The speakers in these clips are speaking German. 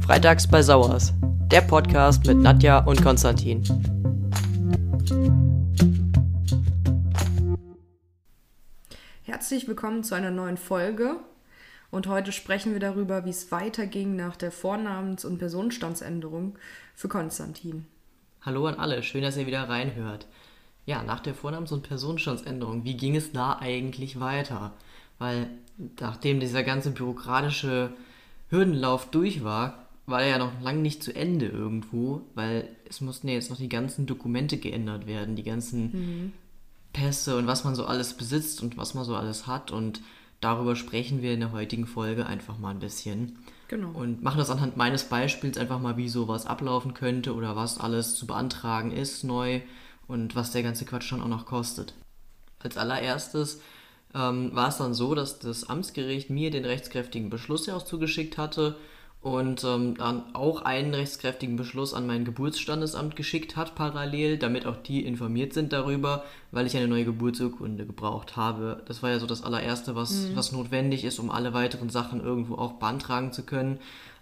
Freitags bei Sauers, der Podcast mit Nadja und Konstantin. Herzlich willkommen zu einer neuen Folge. Und heute sprechen wir darüber, wie es weiterging nach der Vornamens- und Personenstandsänderung für Konstantin. Hallo an alle, schön, dass ihr wieder reinhört. Ja, nach der Vornamens- und Personenstandsänderung, wie ging es da eigentlich weiter? Weil nachdem dieser ganze bürokratische Hürdenlauf durch war, war er ja noch lange nicht zu Ende irgendwo, weil es mussten ja jetzt noch die ganzen Dokumente geändert werden, die ganzen mhm. Pässe und was man so alles besitzt und was man so alles hat und darüber sprechen wir in der heutigen Folge einfach mal ein bisschen. Genau. Und machen das anhand meines Beispiels einfach mal, wie sowas ablaufen könnte oder was alles zu beantragen ist neu und was der ganze Quatsch schon auch noch kostet. Als allererstes ähm, war es dann so, dass das Amtsgericht mir den rechtskräftigen Beschluss ja auch zugeschickt hatte und ähm, dann auch einen rechtskräftigen Beschluss an mein Geburtsstandesamt geschickt hat parallel, damit auch die informiert sind darüber, weil ich eine neue Geburtsurkunde gebraucht habe. Das war ja so das allererste, was, mhm. was notwendig ist, um alle weiteren Sachen irgendwo auch beantragen zu können.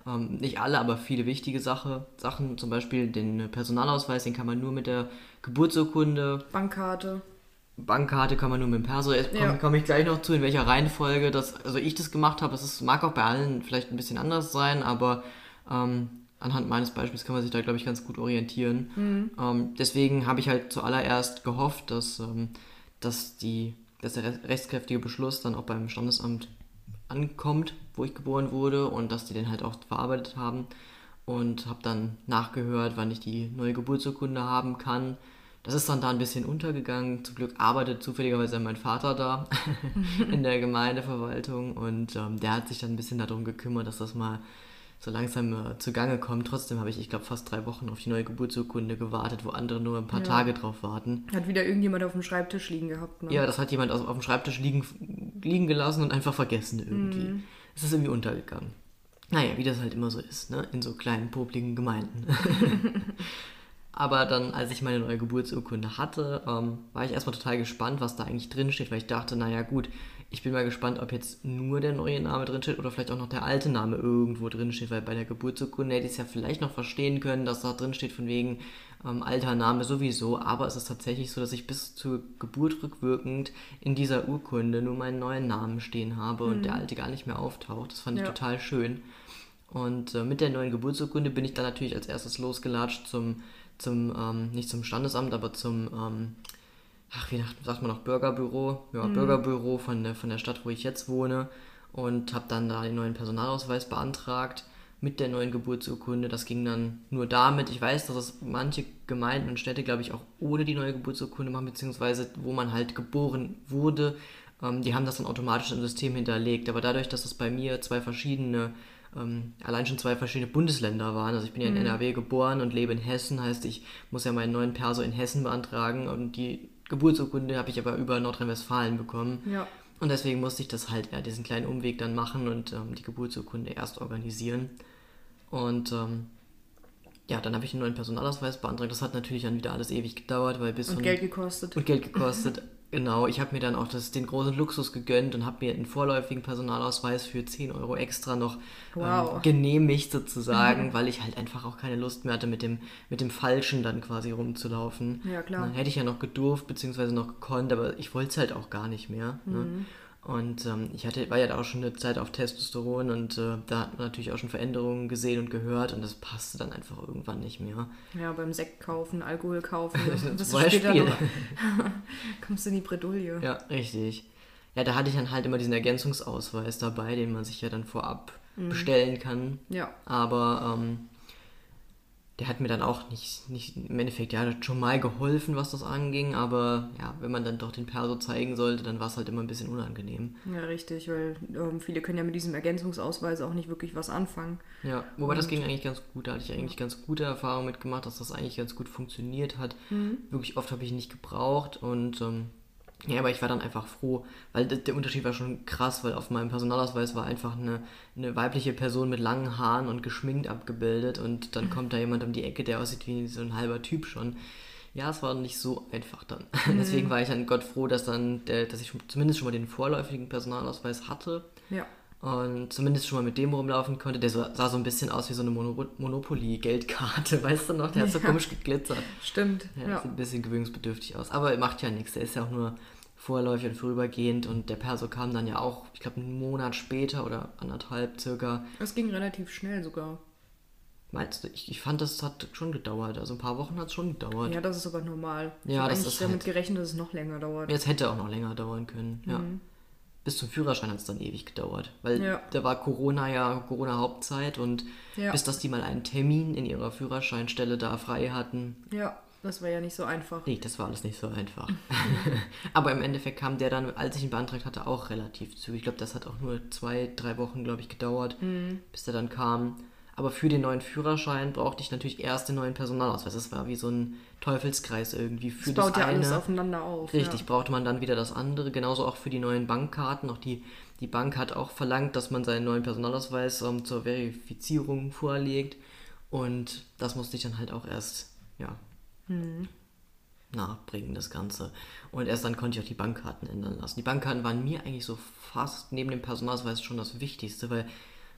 Ähm, nicht alle, aber viele wichtige Sache, Sachen, zum Beispiel den Personalausweis, den kann man nur mit der Geburtsurkunde. Bankkarte. Bankkarte kann man nur mit dem Perso. Jetzt komme ja. komm ich gleich noch zu, in welcher Reihenfolge das, also ich das gemacht habe. Es mag auch bei allen vielleicht ein bisschen anders sein, aber ähm, anhand meines Beispiels kann man sich da, glaube ich, ganz gut orientieren. Mhm. Ähm, deswegen habe ich halt zuallererst gehofft, dass, ähm, dass, die, dass der rechtskräftige Beschluss dann auch beim Standesamt ankommt, wo ich geboren wurde und dass die den halt auch verarbeitet haben. Und habe dann nachgehört, wann ich die neue Geburtsurkunde haben kann das ist dann da ein bisschen untergegangen. Zum Glück arbeitet zufälligerweise mein Vater da in der Gemeindeverwaltung und ähm, der hat sich dann ein bisschen darum gekümmert, dass das mal so langsam äh, zugange kommt. Trotzdem habe ich, ich glaube, fast drei Wochen auf die neue Geburtsurkunde gewartet, wo andere nur ein paar ja. Tage drauf warten. Hat wieder irgendjemand auf dem Schreibtisch liegen gehabt, ne? Ja, das hat jemand auf, auf dem Schreibtisch liegen, liegen gelassen und einfach vergessen irgendwie. Mm. Es ist irgendwie untergegangen. Naja, wie das halt immer so ist, ne? In so kleinen, popligen Gemeinden. Aber dann, als ich meine neue Geburtsurkunde hatte, ähm, war ich erstmal total gespannt, was da eigentlich drin steht, weil ich dachte, naja gut, ich bin mal gespannt, ob jetzt nur der neue Name drin steht oder vielleicht auch noch der alte Name irgendwo drin steht, weil bei der Geburtsurkunde hätte ich es ja vielleicht noch verstehen können, dass da drin steht von wegen ähm, alter Name sowieso, aber es ist tatsächlich so, dass ich bis zur Geburt rückwirkend in dieser Urkunde nur meinen neuen Namen stehen habe mhm. und der alte gar nicht mehr auftaucht. Das fand ja. ich total schön. Und äh, mit der neuen Geburtsurkunde bin ich dann natürlich als erstes losgelatscht zum zum, ähm, nicht zum Standesamt, aber zum, ähm, ach, wie sagt man noch, Bürgerbüro, ja, mhm. Bürgerbüro von der, von der Stadt, wo ich jetzt wohne und habe dann da den neuen Personalausweis beantragt mit der neuen Geburtsurkunde. Das ging dann nur damit. Ich weiß, dass es manche Gemeinden und Städte, glaube ich, auch ohne die neue Geburtsurkunde machen, beziehungsweise wo man halt geboren wurde, ähm, die haben das dann automatisch im System hinterlegt. Aber dadurch, dass es bei mir zwei verschiedene ähm, allein schon zwei verschiedene Bundesländer waren. Also ich bin ja in mhm. NRW geboren und lebe in Hessen, heißt ich muss ja meinen neuen Perso in Hessen beantragen und die Geburtsurkunde habe ich aber über Nordrhein-Westfalen bekommen. Ja. Und deswegen musste ich das halt, ja, diesen kleinen Umweg dann machen und ähm, die Geburtsurkunde erst organisieren. Und ähm, ja, dann habe ich einen neuen Personalausweis beantragt. Das hat natürlich dann wieder alles ewig gedauert, weil bis. Und Geld gekostet. Und Geld gekostet. Genau, ich habe mir dann auch das, den großen Luxus gegönnt und habe mir einen vorläufigen Personalausweis für 10 Euro extra noch ähm, wow. ähm, genehmigt sozusagen, weil ich halt einfach auch keine Lust mehr hatte, mit dem, mit dem Falschen dann quasi rumzulaufen. Ja, klar. dann hätte ich ja noch gedurft, beziehungsweise noch gekonnt, aber ich wollte es halt auch gar nicht mehr. Ne? Mhm. Ne? Und ähm, ich hatte, war ja da auch schon eine Zeit auf Testosteron und äh, da hat man natürlich auch schon Veränderungen gesehen und gehört und das passte dann einfach irgendwann nicht mehr. Ja, beim Sekt kaufen, Alkohol kaufen, das ist später noch, kommst du in die Bredouille. Ja, richtig. Ja, da hatte ich dann halt immer diesen Ergänzungsausweis dabei, den man sich ja dann vorab mhm. bestellen kann. Ja. Aber ähm, der hat mir dann auch nicht, nicht im Endeffekt, ja, schon mal geholfen, was das anging, aber ja, wenn man dann doch den Perso zeigen sollte, dann war es halt immer ein bisschen unangenehm. Ja, richtig, weil ähm, viele können ja mit diesem Ergänzungsausweis auch nicht wirklich was anfangen. Ja, wobei Und, das ging eigentlich ganz gut, da hatte ich eigentlich ganz gute Erfahrungen mitgemacht, dass das eigentlich ganz gut funktioniert hat. Mhm. Wirklich oft habe ich ihn nicht gebraucht und ähm, ja, aber ich war dann einfach froh, weil der Unterschied war schon krass, weil auf meinem Personalausweis war einfach eine, eine weibliche Person mit langen Haaren und geschminkt abgebildet und dann kommt da jemand um die Ecke, der aussieht wie so ein halber Typ schon. Ja, es war nicht so einfach dann. Mhm. Deswegen war ich dann Gott froh, dass dann, der, dass ich zumindest schon mal den vorläufigen Personalausweis hatte. Ja. Und zumindest schon mal mit dem rumlaufen konnte. Der sah, so ein bisschen aus wie so eine Mono Monopoly-Geldkarte, weißt du noch? Der hat so Ja. komisch geglitzert. Stimmt. Ja, Ja. Sieht ein bisschen gewöhnungsbedürftig aus. Aber macht ja nichts. Der ist ja auch nur vorläufig und vorübergehend. Und der Perso kam dann ja auch, ich glaube, einen Monat später oder anderthalb circa. Es ging relativ schnell sogar. Meinst du? Ich, ich fand, das hat schon gedauert. Also ein paar Wochen hat es schon gedauert. Ja, das ist aber normal. ich Ja, habe das eigentlich ist damit halt- gerechnet, dass es noch länger dauert. Jetzt hätte auch noch länger dauern können. Ja. Bis zum Führerschein hat es dann ewig gedauert. Weil Ja. da war Corona ja Corona-Hauptzeit und Ja. bis dass die mal einen Termin in ihrer Führerscheinstelle da frei hatten, Ja, das war ja nicht so einfach. Nee, das war alles nicht so einfach. Aber im Endeffekt kam der dann, als ich ihn beantragt hatte, auch relativ zügig. Ich glaube, das hat auch nur zwei, drei Wochen, glaube ich, gedauert, Mhm. bis der dann kam. Aber für den neuen Führerschein brauchte ich natürlich erst den neuen Personalausweis. Das war wie so ein Teufelskreis irgendwie. Für Es baut das ja eine, alles aufeinander auf. Richtig, Ja. brauchte man dann wieder das andere. Genauso auch für die neuen Bankkarten. Auch die, die Bank hat auch verlangt, dass man seinen neuen Personalausweis ähm, zur Verifizierung vorlegt. Und das musste ich dann halt auch erst, ja, nachbringen, das Ganze. Und erst dann konnte ich auch die Bankkarten ändern lassen. Die Bankkarten waren mir eigentlich so fast neben dem Personalausweis schon das Wichtigste, weil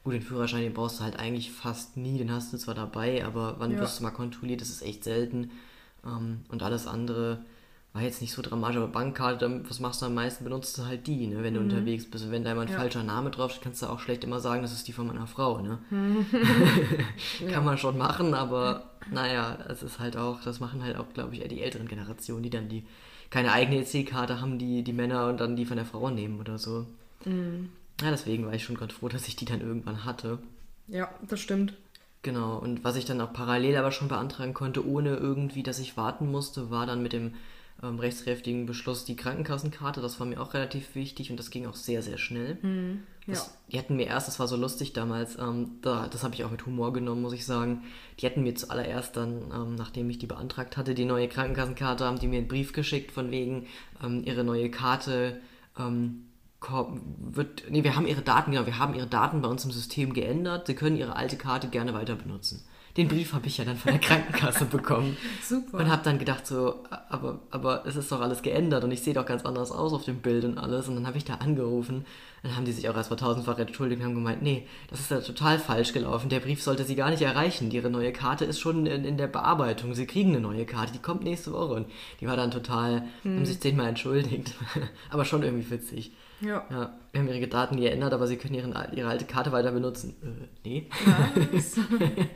gut, den Führerschein, den brauchst du halt eigentlich fast nie, den hast du zwar dabei, aber wann Ja. wirst du mal kontrolliert, das ist echt selten. Ähm, und alles andere war jetzt nicht so dramatisch, aber Bankkarte, was machst du am meisten? Benutzt du halt die, ne, wenn du unterwegs bist. Und wenn da mal ein Mhm. Ja. falscher Name draufsteht, kannst du auch schlecht immer sagen, das ist die von meiner Frau, ne? Kann man schon machen, aber naja, es ist halt auch, das machen halt auch, glaube ich, eher die älteren Generationen, die dann die keine eigene EC-Karte haben, die, die Männer und dann die von der Frau nehmen oder so. Ja, deswegen war ich schon ganz froh, dass ich die dann irgendwann hatte. ja, das stimmt. Genau, und was ich dann auch parallel aber schon beantragen konnte, ohne irgendwie, dass ich warten musste, war dann mit dem ähm, rechtskräftigen Beschluss die Krankenkassenkarte. Das war mir auch relativ wichtig und das ging auch sehr, sehr schnell. Das, Die hatten mir erst, das war so lustig damals, ähm, da, das habe ich auch mit Humor genommen, muss ich sagen. Die hatten mir zuallererst dann, ähm, nachdem ich die beantragt hatte, die neue Krankenkassenkarte, haben die mir einen Brief geschickt von wegen, ähm, ihre neue Karte ähm, wird, nee, wir haben ihre Daten, genau, wir haben ihre Daten bei uns im System geändert. Sie können ihre alte Karte gerne weiter benutzen. Den Brief habe ich ja dann von der Krankenkasse bekommen. Super. Und habe dann gedacht so, aber, aber es ist doch alles geändert und ich sehe doch ganz anders aus auf dem Bild und alles. Und dann habe ich da angerufen. Dann haben die sich auch erstmal tausendfach entschuldigt und haben gemeint, nee, das ist ja total falsch gelaufen. Der Brief sollte sie gar nicht erreichen. Ihre neue Karte ist schon in, in der Bearbeitung. Sie kriegen eine neue Karte, die kommt nächste Woche. Und die war dann total, haben sich zehnmal entschuldigt. aber schon irgendwie witzig. Ja. Ja, wir haben ihre Daten geändert, aber sie können ihren, ihre alte Karte weiter benutzen. Äh, nee.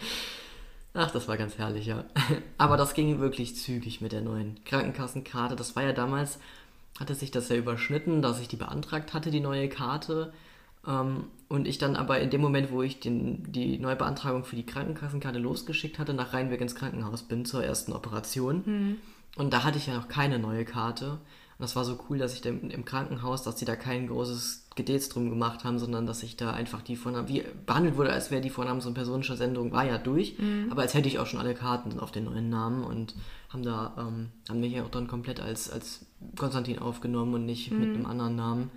Ach, das war ganz herrlich, ja. Aber das ging wirklich zügig mit der neuen Krankenkassenkarte. Das war ja damals, hatte sich das ja überschnitten, dass ich die beantragt hatte, die neue Karte. Ähm, und ich dann aber in dem Moment, wo ich den, die Neubeantragung für die Krankenkassenkarte losgeschickt hatte, nach Rheinweg ins Krankenhaus bin zur ersten Operation. Und da hatte ich ja noch keine neue Karte. Und das war so cool, dass ich dann im Krankenhaus, dass die da kein großes Gedäts drum gemacht haben, sondern dass ich da einfach die Vornamen, wie behandelt wurde, als wäre die Vornamens- und Personenstandsänderung, war ja durch. Aber als hätte ich auch schon alle Karten auf den neuen Namen und haben da, ähm, haben mich ja auch dann komplett als, als Konstantin aufgenommen und nicht mit einem anderen Namen.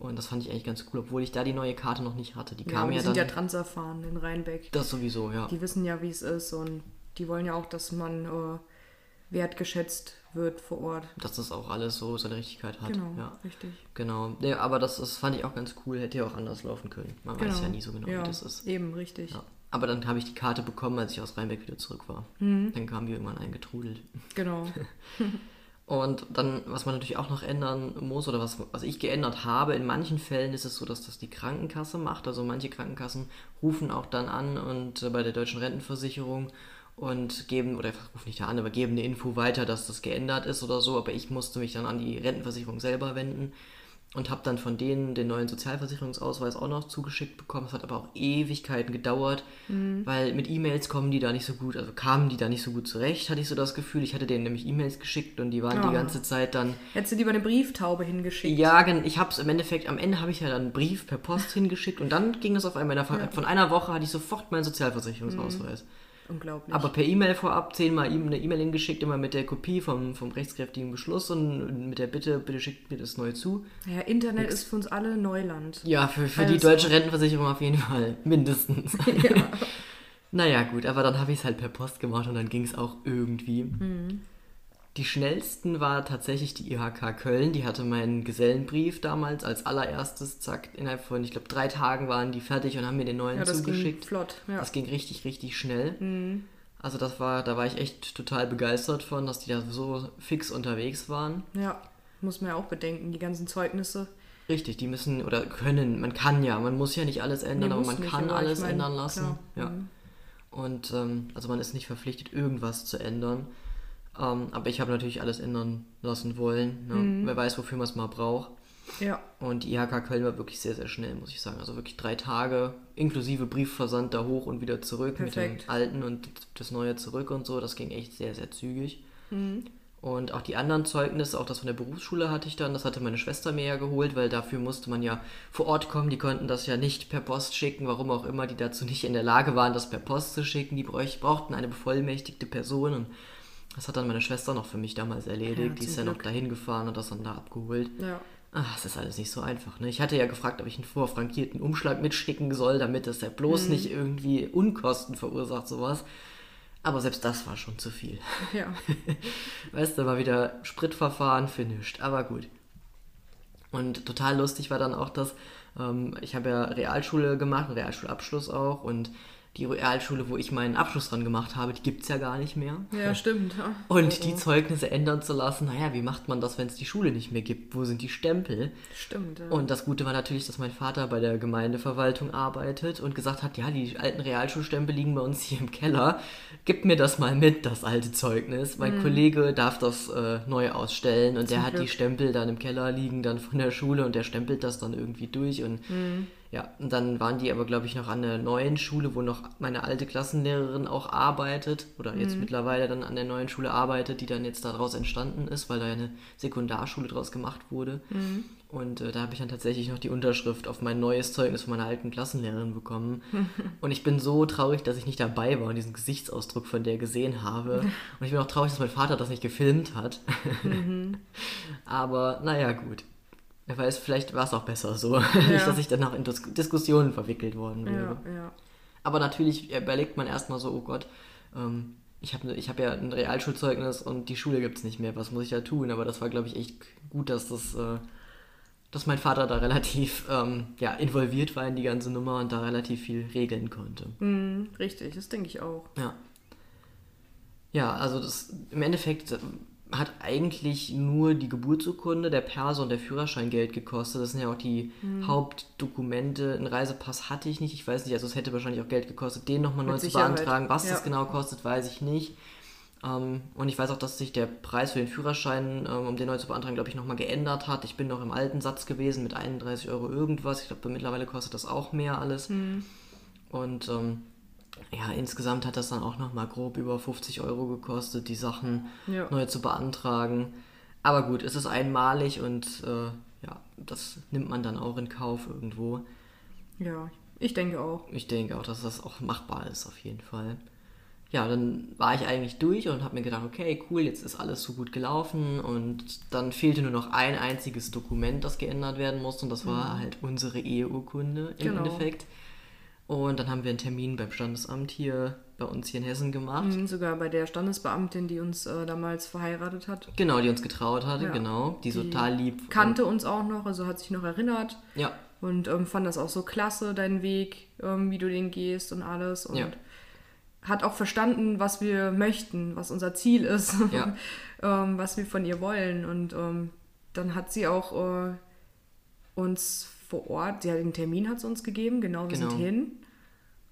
Und das fand ich eigentlich ganz cool, obwohl ich da die neue Karte noch nicht hatte. Die Ja, kam die ja sind dann. ja transerfahren in Rheinbeck. das sowieso, ja. Die wissen ja, wie es ist und die wollen ja auch, dass man äh, wertgeschätzt wird vor Ort. Dass das auch alles so seine Richtigkeit hat. Genau, Ja. richtig. Genau. Nee, aber das, das fand ich auch ganz cool. Hätte ja auch anders laufen können. Man weiß ja nie so genau, ja, wie das ist. Eben, richtig. Ja. Aber dann habe ich die Karte bekommen, als ich aus Rheinbeck wieder zurück war. Mhm. Dann kamen wir irgendwann eingetrudelt. Genau. Und dann, was man natürlich auch noch ändern muss, oder was, was ich geändert habe, in manchen Fällen ist es so, dass das die Krankenkasse macht. Also manche Krankenkassen rufen auch dann an und äh, bei der deutschen Rentenversicherung und geben, oder rufen nicht da an, aber geben eine Info weiter, dass das geändert ist oder so. Aber ich musste mich dann an die Rentenversicherung selber wenden und habe dann von denen den neuen Sozialversicherungsausweis auch noch zugeschickt bekommen. Es hat aber auch Ewigkeiten gedauert, weil mit E-Mails kommen die da nicht so gut, also kamen die da nicht so gut zurecht, hatte ich so das Gefühl. Ich hatte denen nämlich E-Mails geschickt und die waren Ah. die ganze Zeit dann. Hättest du lieber eine Brieftaube hingeschickt? Ja, ich habe es im Endeffekt, am Ende habe ich ja dann einen Brief per Post hingeschickt und dann ging es auf einmal. Innerhalb Von einer Woche hatte ich sofort meinen Sozialversicherungsausweis. Unglaublich. Aber per E-Mail vorab zehnmal ihm eine E-Mail hingeschickt, immer mit der Kopie vom, vom rechtskräftigen Beschluss und mit der Bitte, bitte schickt mir das neu zu. ja, Internet ist für uns alle Neuland. Ja, für, für Also- die deutsche Rentenversicherung auf jeden Fall. Mindestens. Ja. naja, gut, aber dann habe ich es halt per Post gemacht und dann ging es auch irgendwie. Die schnellsten war tatsächlich die IHK Köln. Die hatte meinen Gesellenbrief damals als allererstes, zack, innerhalb von, ich glaube, drei Tagen waren die fertig und haben mir den neuen Ja, das zugeschickt. ging flott. Ja. Das ging richtig, richtig schnell. Mhm. Also das war, da war ich echt total begeistert von, dass die da so fix unterwegs waren. ja, muss man ja auch bedenken, die ganzen Zeugnisse. Richtig, die müssen oder können, man kann ja, man muss ja nicht alles ändern, Nee, aber man nicht, kann aber alles mein, ändern lassen. klar. Ja. Mhm. Und ähm, also man ist nicht verpflichtet, irgendwas zu ändern. Ähm, aber ich habe natürlich alles ändern lassen wollen. Ne? Mhm. Wer weiß, wofür man es mal braucht. Ja, Und die IHK Köln war wirklich sehr, sehr schnell, muss ich sagen. Also wirklich drei Tage, inklusive Briefversand da hoch und wieder zurück mit Perfekt. dem alten und das neue zurück und so. Das ging echt sehr, sehr zügig. Mhm. Und auch die anderen Zeugnisse, auch das von der Berufsschule hatte ich dann, das hatte meine Schwester mir ja geholt, weil dafür musste man ja vor Ort kommen. Die konnten das ja nicht per Post schicken, warum auch immer, die dazu nicht in der Lage waren, das per Post zu schicken. Die brauchten eine bevollmächtigte Person und das hat dann meine Schwester noch für mich damals erledigt. Ja, die ist ja noch dahin gefahren und das dann da abgeholt. ja. Ach, es ist alles nicht so einfach. Ne? Ich hatte ja gefragt, ob ich einen vorfrankierten Umschlag mitschicken soll, damit das ja bloß Mhm. nicht irgendwie Unkosten verursacht, sowas. Aber selbst das war schon zu viel. Ja, Weißt du, war wieder Spritverfahren finished, aber gut. Und total lustig war dann auch das, ähm, ich habe ja Realschule gemacht, einen Realschulabschluss auch und die Realschule, wo ich meinen Abschluss dran gemacht habe, die gibt es ja gar nicht mehr. ja stimmt. Ja. Und Oh, die oh. Zeugnisse ändern zu lassen, naja, wie macht man das, wenn es die Schule nicht mehr gibt? Wo sind die Stempel? Stimmt, ja. Und das Gute war natürlich, dass mein Vater bei der Gemeindeverwaltung arbeitet und gesagt hat, ja, die alten Realschulstempel liegen bei uns hier im Keller. Gib mir das mal mit, das alte Zeugnis. Mein Kollege darf das äh, neu ausstellen und der hat die Glück. Stempel dann im Keller liegen, dann von der Schule und der stempelt das dann irgendwie durch und ja, und dann waren die aber, glaube ich, noch an der neuen Schule, wo noch meine alte Klassenlehrerin auch arbeitet oder jetzt mittlerweile dann an der neuen Schule arbeitet, die dann jetzt daraus entstanden ist, weil da eine Sekundarschule draus gemacht wurde. Und äh, da habe ich dann tatsächlich noch die Unterschrift auf mein neues Zeugnis von meiner alten Klassenlehrerin bekommen. und ich bin so traurig, dass ich nicht dabei war und diesen Gesichtsausdruck von der gesehen habe. Und ich bin auch traurig, dass mein Vater das nicht gefilmt hat. Aber naja, gut. Wer weiß, vielleicht war es auch besser so. Nicht, dass ich dann noch in Dis Diskussionen verwickelt worden wäre. ja, ja. Aber natürlich überlegt man erstmal so, oh Gott, ähm, ich habe ich hab ja ein Realschulzeugnis und die Schule gibt es nicht mehr, was muss ich da tun? Aber das war, glaube ich, echt gut, dass das, äh, dass mein Vater da relativ ähm, ja, involviert war in die ganze Nummer und da relativ viel regeln konnte. Mhm, richtig, das denke ich auch. Ja. Ja, also das im Endeffekt hat eigentlich nur die Geburtsurkunde, der Perso und der Führerschein Geld gekostet. Das sind ja auch die Hauptdokumente. Einen Reisepass hatte ich nicht. Ich weiß nicht, also es hätte wahrscheinlich auch Geld gekostet, den nochmal neu zu beantragen. Was ja. das genau kostet, weiß ich nicht. Ähm, und ich weiß auch, dass sich der Preis für den Führerschein, ähm, um den neu zu beantragen, glaube ich, nochmal geändert hat. Ich bin noch im alten Satz gewesen mit 31 Euro irgendwas. Ich glaube, mittlerweile kostet das auch mehr alles. Und ähm, ja, insgesamt hat das dann auch nochmal grob über 50 Euro gekostet, die Sachen Ja. neu zu beantragen. Aber gut, es ist einmalig und äh, ja, das nimmt man dann auch in Kauf irgendwo. Ja, ich denke auch. Ich denke auch, dass das auch machbar ist, auf jeden Fall. Ja, dann war ich eigentlich durch und habe mir gedacht, okay, cool, jetzt ist alles so gut gelaufen und dann fehlte nur noch ein einziges Dokument, das geändert werden musste und das war halt unsere Eheurkunde im Genau. Endeffekt. Und dann haben wir einen Termin beim Standesamt hier bei uns hier in Hessen gemacht. Mhm, sogar bei der Standesbeamtin, die uns äh, damals verheiratet hat. Genau, die uns getraut hatte, Ja. genau. Die, Die total lieb. Kannte uns auch noch, also hat sich noch erinnert Ja, und ähm, fand das auch so klasse, deinen Weg, ähm, wie du den gehst und alles. Und Ja. hat auch verstanden, was wir möchten, was unser Ziel ist, Ja. ähm, was wir von ihr wollen. Und ähm, dann hat sie auch äh, uns vor Ort, ja, den Termin hat sie uns gegeben, genau, wir Genau. sind hin,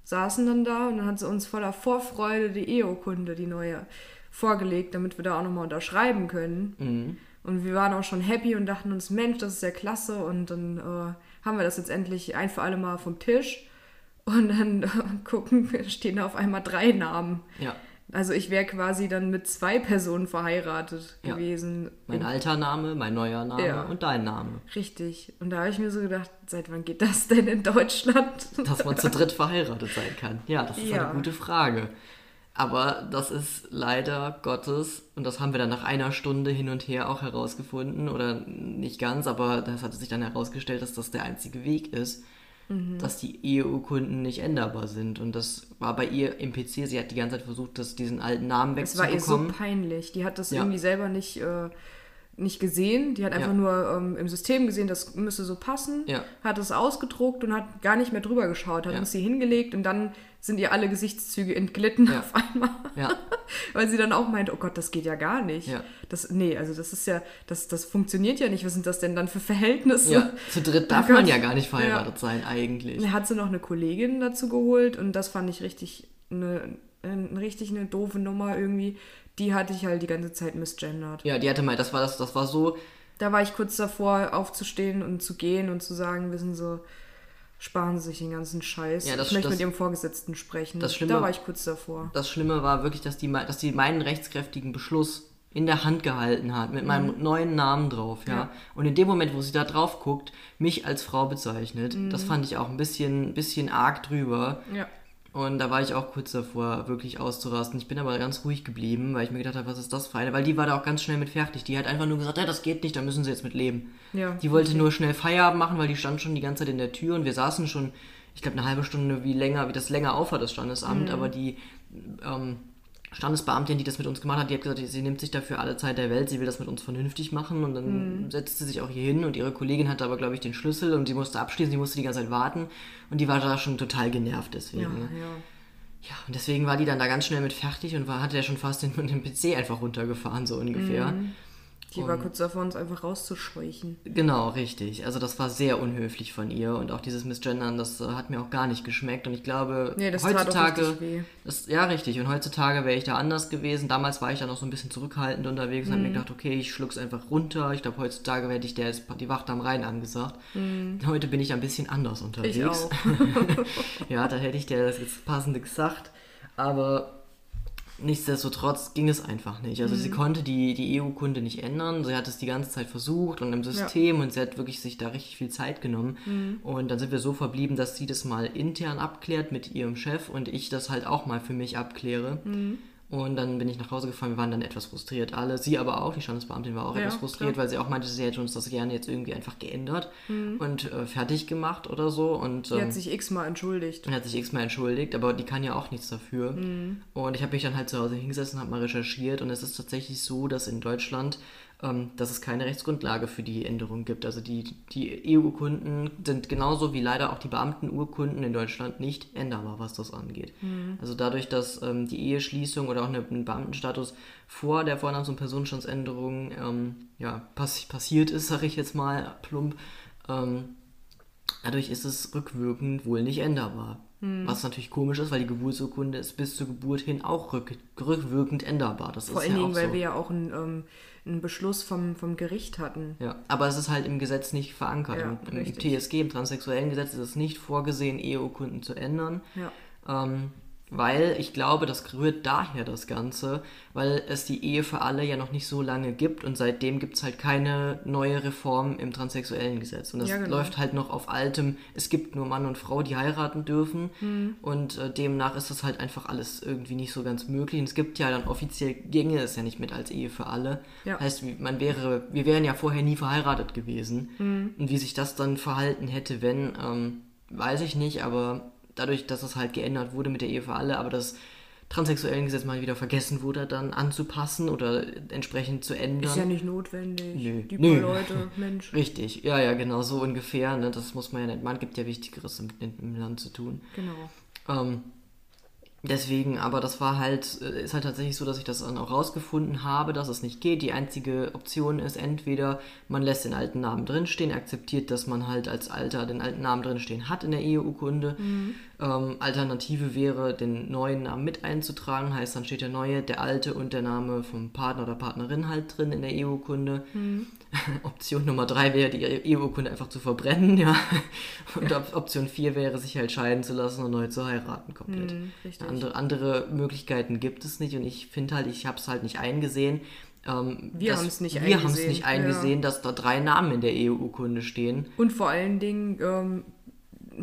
saßen dann da und dann hat sie uns voller Vorfreude die Eheurkunde, die neue, vorgelegt, damit wir da auch nochmal unterschreiben können. mhm. Und wir waren auch schon happy und dachten uns, Mensch, das ist ja klasse. Und dann äh, haben wir das jetzt endlich ein für alle Mal vom Tisch. Und dann äh, gucken, wir, stehen da auf einmal drei Namen. ja. Also ich wäre quasi dann mit zwei Personen verheiratet Ja. gewesen. Mein alter Name, mein neuer Name Ja. und dein Name. Richtig. Und da habe ich mir so gedacht, seit wann geht das denn in Deutschland? Dass man zu dritt verheiratet sein kann. Ja, das ist Ja. eine gute Frage. Aber das ist leider Gottes, und das haben wir dann nach einer Stunde hin und her auch herausgefunden, oder nicht ganz, aber das hatte sich dann herausgestellt, dass das der einzige Weg ist. Dass die Eheurkunden nicht änderbar sind. Und das war bei ihr im PC. Sie hat die ganze Zeit versucht, das, diesen alten Namen Es war ihr so wegzubekommen. peinlich. Die hat das Ja. irgendwie selber nicht, äh, nicht gesehen. Die hat einfach Ja. nur ähm, im System gesehen, das müsste so passen. Ja. Hat es ausgedruckt und hat gar nicht mehr drüber geschaut. Hat Ja. uns sie hingelegt und dann sind ihr alle Gesichtszüge entglitten auf einmal. Weil sie dann auch meint, oh Gott, das geht ja gar nicht. Das, nee, also das ist ja, das, das funktioniert ja nicht. Was sind das denn dann für Verhältnisse? ja, zu dritt darf Oh man Gott. ja gar nicht verheiratet sein, eigentlich. Dann hat sie noch eine Kollegin dazu geholt und das fand ich richtig eine, eine richtig eine doofe Nummer irgendwie. Die hatte ich halt die ganze Zeit misgendert. Ja, die hatte mal, das war das, das war so, Da war ich kurz davor, aufzustehen und zu gehen und zu sagen, wissen Sie, sparen Sie sich den ganzen Scheiß. Ja, das- ich möchte das- mit Ihrem Vorgesetzten sprechen. das Schlimme- da war ich kurz davor. das Schlimme war wirklich, dass die, dass die meinen rechtskräftigen Beschluss in der Hand gehalten hat, mit meinem neuen Namen drauf, ja. Mhm. Ja. Und in dem Moment, wo sie da drauf guckt, mich als Frau bezeichnet, das Mhm. fand ich auch ein bisschen, bisschen arg drüber. Ja. Und da war ich auch kurz davor, wirklich auszurasten. Ich bin aber ganz ruhig geblieben, weil ich mir gedacht habe, was ist das für eine? Weil die war da auch ganz schnell mit fertig. Die hat einfach nur gesagt, ja, das geht nicht, da müssen sie jetzt mit leben. Ja, Die wollte nur schnell Feierabend machen, weil die stand schon die ganze Zeit in der Tür und wir saßen schon, ich glaube, eine halbe Stunde, wie länger, wie das länger aufhört, das Standesamt. Aber die ähm, Standesbeamtin, die das mit uns gemacht hat, die hat gesagt, sie nimmt sich dafür alle Zeit der Welt, sie will das mit uns vernünftig machen und dann setzt sie sich auch hier hin und ihre Kollegin hatte aber, glaube ich, den Schlüssel und sie musste abschließen, sie musste die ganze Zeit warten und die war da schon total genervt deswegen. Ja, ne? ja. Ja, und deswegen war die dann da ganz schnell mit fertig und war, hatte ja schon fast den, den PC einfach runtergefahren, so ungefähr. Die war kurz davor, uns einfach rauszuscheuchen. Genau, richtig. Also das war sehr unhöflich von ihr und auch dieses Missgendern, das äh, hat mir auch gar nicht geschmeckt und ich glaube, Nee, das tat auch heutzutage, weh. Das, ja richtig, und heutzutage wäre ich da anders gewesen. Damals war ich da noch so ein bisschen zurückhaltend unterwegs und Mhm. habe mir gedacht, okay, ich schluck's einfach runter. Ich glaube, heutzutage werde ich der ist die Wacht am Rhein angesagt. Heute bin ich ein bisschen anders unterwegs. Mhm. Ich auch. ja, da hätte ich dir das jetzt passende gesagt. Aber nichtsdestotrotz ging es einfach nicht. Also Mhm. sie konnte die, die EU-Kunde nicht ändern. Sie hat es die ganze Zeit versucht und im System und sie hat wirklich sich da richtig viel Zeit genommen. Mhm. Und dann sind wir so verblieben, dass sie das mal intern abklärt mit ihrem Chef und ich das halt auch mal für mich abkläre. Mhm. Und dann bin ich nach Hause gefahren, wir waren dann etwas frustriert. Alle, sie aber auch, die Standesbeamtin war auch Ja, etwas frustriert, klar. weil sie auch meinte, sie hätte uns das gerne jetzt irgendwie einfach geändert Mhm. und äh, fertig gemacht oder so. Und, Die ähm, hat sich x-mal entschuldigt. und hat sich x-mal entschuldigt, aber die kann ja auch nichts dafür. Mhm. Und ich habe mich dann halt zu Hause hingesessen, habe mal recherchiert und es ist tatsächlich so, dass in Deutschland, dass es keine Rechtsgrundlage für die Änderung gibt. Also die, die EU-Urkunden sind genauso wie leider auch die Beamtenurkunden in Deutschland nicht änderbar, was das angeht. Also dadurch, dass ähm, die Eheschließung oder auch eine, ein Beamtenstatus vor der Vornamens- und Personenstandsänderung ähm, ja, pass passiert ist, sage ich jetzt mal plump, ähm, Dadurch ist es rückwirkend wohl nicht änderbar. Hm. Was natürlich komisch ist, weil die Geburtsurkunde ist bis zur Geburt hin auch rück, rückwirkend änderbar. Das Vor allen ja Dingen, auch weil so. wir ja auch einen, ähm, einen Beschluss vom, vom Gericht hatten. ja, aber es ist halt im Gesetz nicht verankert. Ja, Im, richtig. TSG, im transsexuellen Gesetz, ist es nicht vorgesehen, Eheurkunden zu ändern. Ja. Ähm, weil ich glaube, das rührt daher das Ganze, weil es die Ehe für alle ja noch nicht so lange gibt und seitdem gibt es halt keine neue Reform im transsexuellen Gesetz. Und das Ja, genau. läuft halt noch auf altem, es gibt nur Mann und Frau, die heiraten dürfen Hm. und äh, demnach ist das halt einfach alles irgendwie nicht so ganz möglich. Und es gibt ja dann offiziell, ginge es ja nicht mit als Ehe für alle. Ja. Heißt, man wäre, wir wären ja vorher nie verheiratet gewesen. Hm. Und wie sich das dann verhalten hätte, wenn, ähm, weiß ich nicht, aber dadurch, dass es halt geändert wurde mit der Ehe für alle, aber das transsexuellen Gesetz mal wieder vergessen wurde, dann anzupassen oder entsprechend zu ändern. Ist ja nicht notwendig. Nö. Die Nö. Leute, Mensch. Richtig, ja, ja, genau, so ungefähr. Ne? Das muss man ja nicht. Man gibt ja Wichtigeres im, im Land zu tun. Genau. Ähm, deswegen, aber das war halt, äh, ist halt tatsächlich so, dass ich das dann auch rausgefunden habe, dass es nicht geht. Die einzige Option ist entweder, man lässt den alten Namen drinstehen, akzeptiert, dass man halt als Alter den alten Namen drinstehen hat in der Eheurkunde. Ähm, Alternative wäre, den neuen Namen mit einzutragen, heißt dann steht der neue, der alte und der Name vom Partner oder Partnerin halt drin in der Eheurkunde. Option Nummer drei wäre, die Eheurkunde einfach zu verbrennen, ja. Und Op Option vier wäre, sich halt scheiden zu lassen und neu zu heiraten komplett. Hm, richtig. Andere, andere Möglichkeiten gibt es nicht und ich finde halt, ich habe es halt nicht eingesehen. Ähm, Wir dass- haben's nicht Wir haben es eingesehen, nicht eingesehen, dass da drei Namen in der Eheurkunde stehen. Und vor allen Dingen ähm,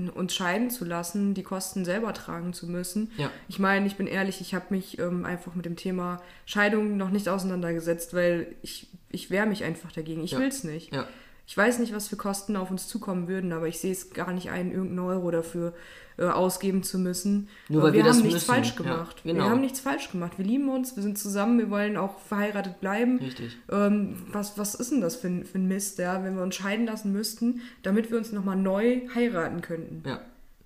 uns scheiden zu lassen, die Kosten selber tragen zu müssen. Ja. Ich meine, ich bin ehrlich, ich habe mich ähm, einfach mit dem Thema Scheidung noch nicht auseinandergesetzt, weil ich, ich wehre mich einfach dagegen. Ich Ja. will es nicht. Ja. Ich weiß nicht, was für Kosten auf uns zukommen würden, aber ich sehe es gar nicht ein, irgendeinen Euro dafür äh, ausgeben zu müssen. Nur Aber weil wir wir haben nichts müssen. falsch Ja, gemacht. genau. Wir haben nichts falsch gemacht. Wir lieben uns, wir sind zusammen, wir wollen auch verheiratet bleiben. Richtig. Ähm, was, was ist denn das für ein, für ein Mist, ja, wenn wir uns scheiden lassen müssten, damit wir uns nochmal neu heiraten könnten? Ja.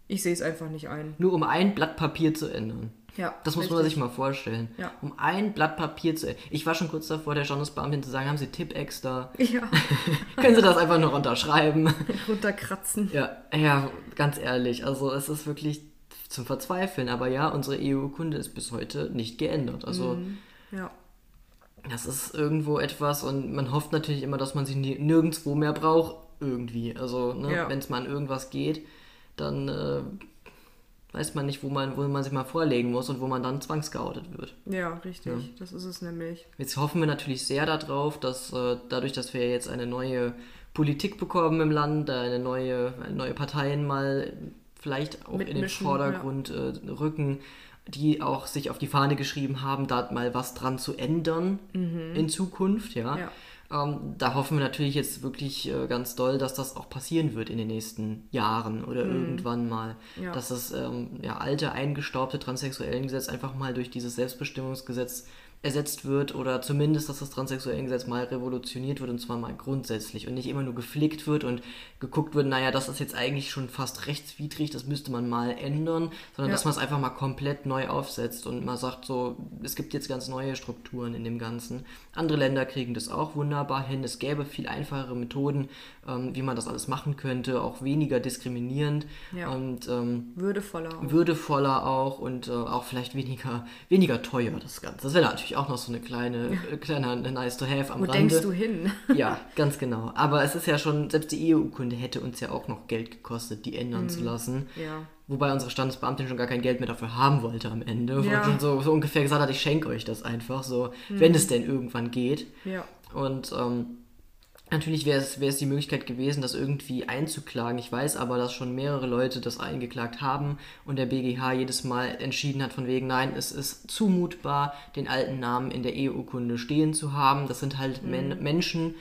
Ich sehe es einfach nicht ein. Nur um ein Blatt Papier zu ändern. Ja, Das muss man richtig. sich mal vorstellen. Ja. Um ein Blatt Papier zu. Ich war schon kurz davor, der Standesbeamtin zu sagen, haben Sie Tippex da? Ja, Können Sie das einfach noch unterschreiben? runterkratzen. ja, ja, ganz ehrlich. Also es ist wirklich zum Verzweifeln. Aber ja, unsere EU-Kunde ist bis heute nicht geändert. Also Mhm. Ja, das ist irgendwo etwas und man hofft natürlich immer, dass man sie nirgendwo mehr braucht. Irgendwie. Also ne, Ja. wenn es mal an irgendwas geht, dann äh, weiß man nicht, wo man, wo man sich mal vorlegen muss und wo man dann zwangsgeoutet wird. ja, richtig. Das ist es nämlich. Jetzt hoffen wir natürlich sehr darauf, dass äh, dadurch, dass wir jetzt eine neue Politik bekommen im Land, eine neue, neue Parteien mal vielleicht auch in den Vordergrund äh, rücken, die auch sich auf die Fahne geschrieben haben, da mal was dran zu ändern in Zukunft, ja. Mhm. Ja. Ähm, da hoffen wir natürlich jetzt wirklich äh, ganz doll, dass das auch passieren wird in den nächsten Jahren oder irgendwann mal. Mhm. Ja. Dass das ähm, ja, alte, eingestaubte Transsexuellengesetz einfach mal durch dieses Selbstbestimmungsgesetz ersetzt wird oder zumindest, dass das Transsexuellengesetz mal revolutioniert wird und zwar mal grundsätzlich und nicht immer nur geflickt wird und geguckt wird, naja, das ist jetzt eigentlich schon fast rechtswidrig, das müsste man mal ändern, sondern Ja. dass man es einfach mal komplett neu aufsetzt und man sagt so, es gibt jetzt ganz neue Strukturen in dem Ganzen. Andere Länder kriegen das auch wunderbar hin. Es gäbe viel einfachere Methoden, ähm, wie man das alles machen könnte, auch weniger diskriminierend Ja. und ähm, Würdevoller. auch. würdevoller auch und äh, auch vielleicht weniger, weniger teuer das Ganze. Das wäre natürlich auch noch so eine kleine, äh, kleiner nice to have am Wo Rande. denkst du hin? Ja, ganz genau. Aber es ist ja schon, selbst die EU-Kunde hätte uns ja auch noch Geld gekostet, die ändern Mhm. zu lassen. Ja. Wobei unsere Standesbeamtin schon gar kein Geld mehr dafür haben wollte am Ende. Ja. Und schon so, so ungefähr gesagt hat, ich schenke euch das einfach so, wenn es denn irgendwann geht. Ja. Und ähm, natürlich wäre es, wäre es die Möglichkeit gewesen, das irgendwie einzuklagen. Ich weiß aber, dass schon mehrere Leute das eingeklagt haben und der BGH jedes Mal entschieden hat von wegen, nein, es ist zumutbar, den alten Namen in der EU-Kunde stehen zu haben. Das sind halt Men Menschen,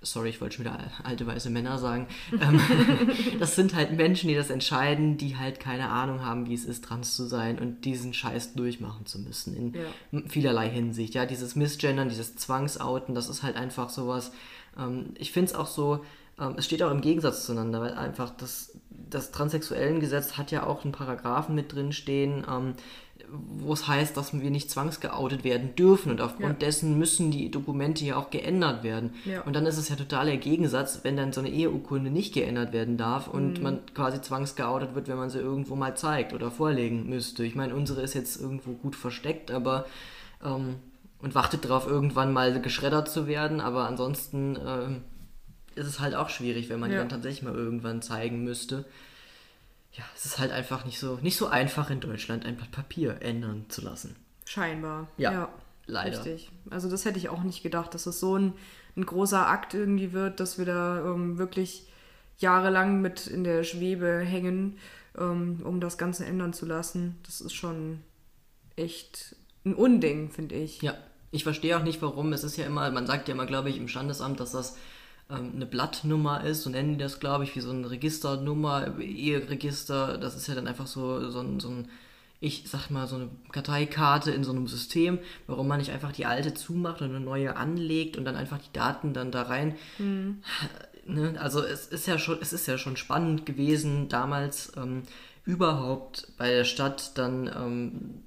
sorry, ich wollte schon wieder alte weiße Männer sagen. Ähm, das sind halt Menschen, die das entscheiden, die halt keine Ahnung haben, wie es ist, trans zu sein und diesen Scheiß durchmachen zu müssen. In Ja. vielerlei Hinsicht. Ja, dieses Missgendern, dieses Zwangsouten, das ist halt einfach sowas. Ähm, ich finde es auch so, ähm, es steht auch im Gegensatz zueinander, weil einfach das, das Transsexuellengesetz hat ja auch einen Paragraphen mit drin stehen, ähm, wo es heißt, dass wir nicht zwangsgeoutet werden dürfen und aufgrund Ja. dessen müssen die Dokumente ja auch geändert werden. Ja. Und dann ist es ja totaler Gegensatz, wenn dann so eine Eheurkunde nicht geändert werden darf Mhm. und man quasi zwangsgeoutet wird, wenn man sie irgendwo mal zeigt oder vorlegen müsste. Ich meine, unsere ist jetzt irgendwo gut versteckt, aber ähm, und wartet darauf, irgendwann mal geschreddert zu werden, aber ansonsten ähm, ist es halt auch schwierig, wenn man die Ja. dann tatsächlich mal irgendwann zeigen müsste. Ja, es ist halt einfach nicht so, nicht so einfach in Deutschland ein Blatt Papier ändern zu lassen. Scheinbar. Ja, leider. Richtig. Also das hätte ich auch nicht gedacht, dass es so ein, ein großer Akt irgendwie wird, dass wir da ähm, wirklich jahrelang mit in der Schwebe hängen, ähm, um das Ganze ändern zu lassen. Das ist schon echt ein Unding, finde ich. Ja, ich verstehe auch nicht, warum. Es ist ja immer, man sagt ja immer, glaube ich, im Standesamt, dass das ähm, eine Blattnummer ist, so nennen die das, glaube ich, wie so eine Registernummer, Eheregister. Das ist ja dann einfach so, so, ein, so ein, ich sag mal, so eine Karteikarte in so einem System, warum man nicht einfach die alte zumacht und eine neue anlegt und dann einfach die Daten dann da rein. Ne? Also es ist ja schon, es ist ja schon spannend gewesen, damals ähm, überhaupt bei der Stadt dann ähm,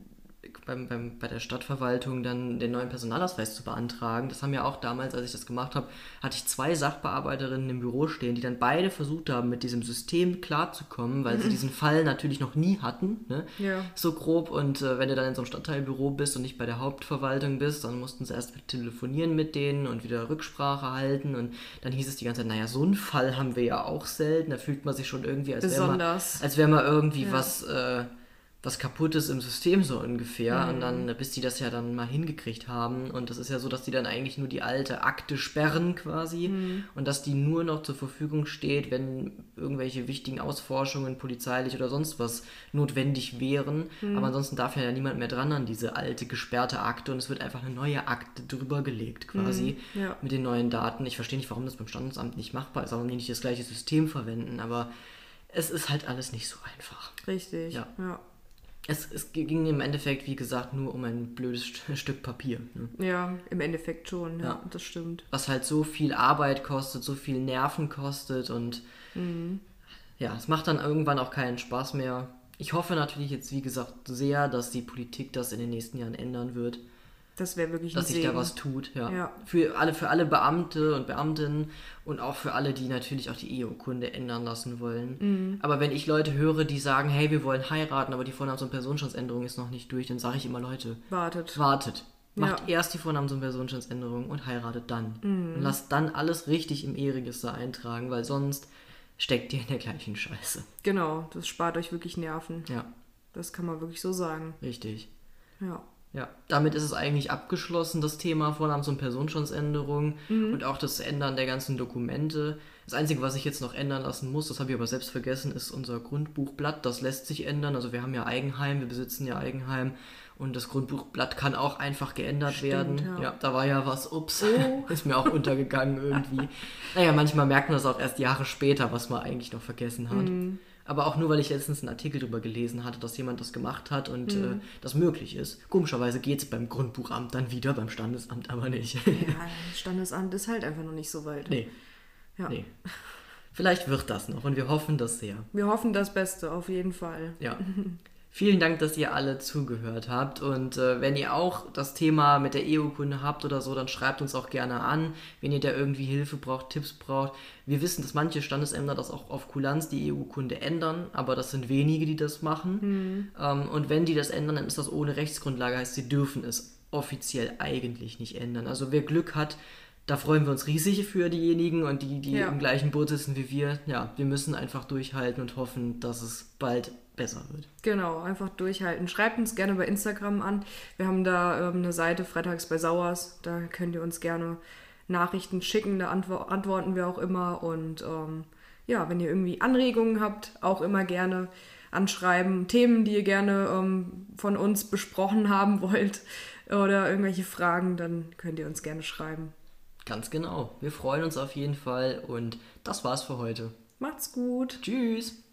beim, beim, bei der Stadtverwaltung dann den neuen Personalausweis zu beantragen. Das haben ja auch damals, als ich das gemacht habe, hatte ich zwei Sachbearbeiterinnen im Büro stehen, die dann beide versucht haben, mit diesem System klarzukommen, weil sie diesen Fall natürlich noch nie hatten, ne? Ja. so grob. Und äh, wenn du dann in so einem Stadtteilbüro bist und nicht bei der Hauptverwaltung bist, dann mussten sie erst telefonieren mit denen und wieder Rücksprache halten. Und dann hieß es die ganze Zeit, naja, so einen Fall haben wir ja auch selten. Da fühlt man sich schon irgendwie, als wäre man, als wäre man irgendwie Ja. was... Äh, was kaputt ist im System so ungefähr. Und dann, bis die das ja dann mal hingekriegt haben. Und das ist ja so, dass die dann eigentlich nur die alte Akte sperren quasi. Und dass die nur noch zur Verfügung steht, wenn irgendwelche wichtigen Ausforschungen, polizeilich oder sonst was notwendig wären. Aber ansonsten darf ja niemand mehr dran an diese alte gesperrte Akte. Und es wird einfach eine neue Akte drüber gelegt quasi. Ja. Mit den neuen Daten. Ich verstehe nicht, warum das beim Standesamt nicht machbar ist, warum die nicht das gleiche System verwenden. Aber es ist halt alles nicht so einfach. Richtig. Ja. ja. Es, es ging im Endeffekt, wie gesagt, nur um ein blödes St- Stück Papier. Ne? Ja, im Endeffekt schon, ja, Ja. das stimmt. Was halt so viel Arbeit kostet, so viel Nerven kostet und ja, es macht dann irgendwann auch keinen Spaß mehr. Ich hoffe natürlich jetzt, wie gesagt, sehr, dass die Politik das in den nächsten Jahren ändern wird, Das wäre wirklich dass sich da was tut. Ja. Ja. Für alle, für alle Beamte und Beamtinnen und auch für alle, die natürlich auch die Eheurkunde ändern lassen wollen. Mhm. Aber wenn ich Leute höre, die sagen, hey, wir wollen heiraten, aber die Vornamens- und Personenstandsänderung ist noch nicht durch, dann sage ich immer, Leute, Wartet. wartet. Macht Ja. erst die Vornamens- und Personenstandsänderung und heiratet dann. Mhm. Und lasst dann alles richtig im Eheregister eintragen, weil sonst steckt ihr in der gleichen Scheiße. Genau, das spart euch wirklich Nerven. Ja, Das kann man wirklich so sagen. richtig. Ja. Ja, damit ist es eigentlich abgeschlossen, das Thema Vornamens- und Personenstandsänderung und auch das Ändern der ganzen Dokumente. Das Einzige, was ich jetzt noch ändern lassen muss, das habe ich aber selbst vergessen, ist unser Grundbuchblatt. Das lässt sich ändern. Also wir haben ja Eigenheim, wir besitzen ja Eigenheim und das Grundbuchblatt kann auch einfach geändert Stimmt, werden. ja. da war ja was, ups, Oh. ist mir auch untergegangen irgendwie. Naja, manchmal merkt man das auch erst Jahre später, was man eigentlich noch vergessen hat. Aber auch nur, weil ich letztens einen Artikel darüber gelesen hatte, dass jemand das gemacht hat und äh, das möglich ist. Komischerweise geht es beim Grundbuchamt dann wieder, beim Standesamt aber nicht. Ja, Standesamt ist halt einfach noch nicht so weit. nee, Ja. nee. Vielleicht wird das noch und wir hoffen das sehr. Wir hoffen das Beste, auf jeden Fall. Ja. Vielen Dank, dass ihr alle zugehört habt. Und äh, wenn ihr auch das Thema mit der EU-Kunde habt oder so, dann schreibt uns auch gerne an, wenn ihr da irgendwie Hilfe braucht, Tipps braucht. Wir wissen, dass manche Standesämter das auch auf Kulanz die EU-Kunde ändern, aber das sind wenige, die das machen. Ähm, und wenn die das ändern, dann ist das ohne Rechtsgrundlage, heißt, sie dürfen es offiziell eigentlich nicht ändern. Also wer Glück hat, da freuen wir uns riesig für diejenigen und die, die Ja. im gleichen Boot sitzen wie wir. Ja, wir müssen einfach durchhalten und hoffen, dass es bald besser wird. Genau, einfach durchhalten. Schreibt uns gerne bei Instagram an. Wir haben da ähm, eine Seite Freitags bei Sauers. Da könnt ihr uns gerne Nachrichten schicken. Da antwo antworten wir auch immer. Und ähm, ja, wenn ihr irgendwie Anregungen habt, auch immer gerne anschreiben. Themen, die ihr gerne ähm, von uns besprochen haben wollt oder irgendwelche Fragen, dann könnt ihr uns gerne schreiben. Ganz genau. Wir freuen uns auf jeden Fall und das war's für heute. Macht's gut. Tschüss.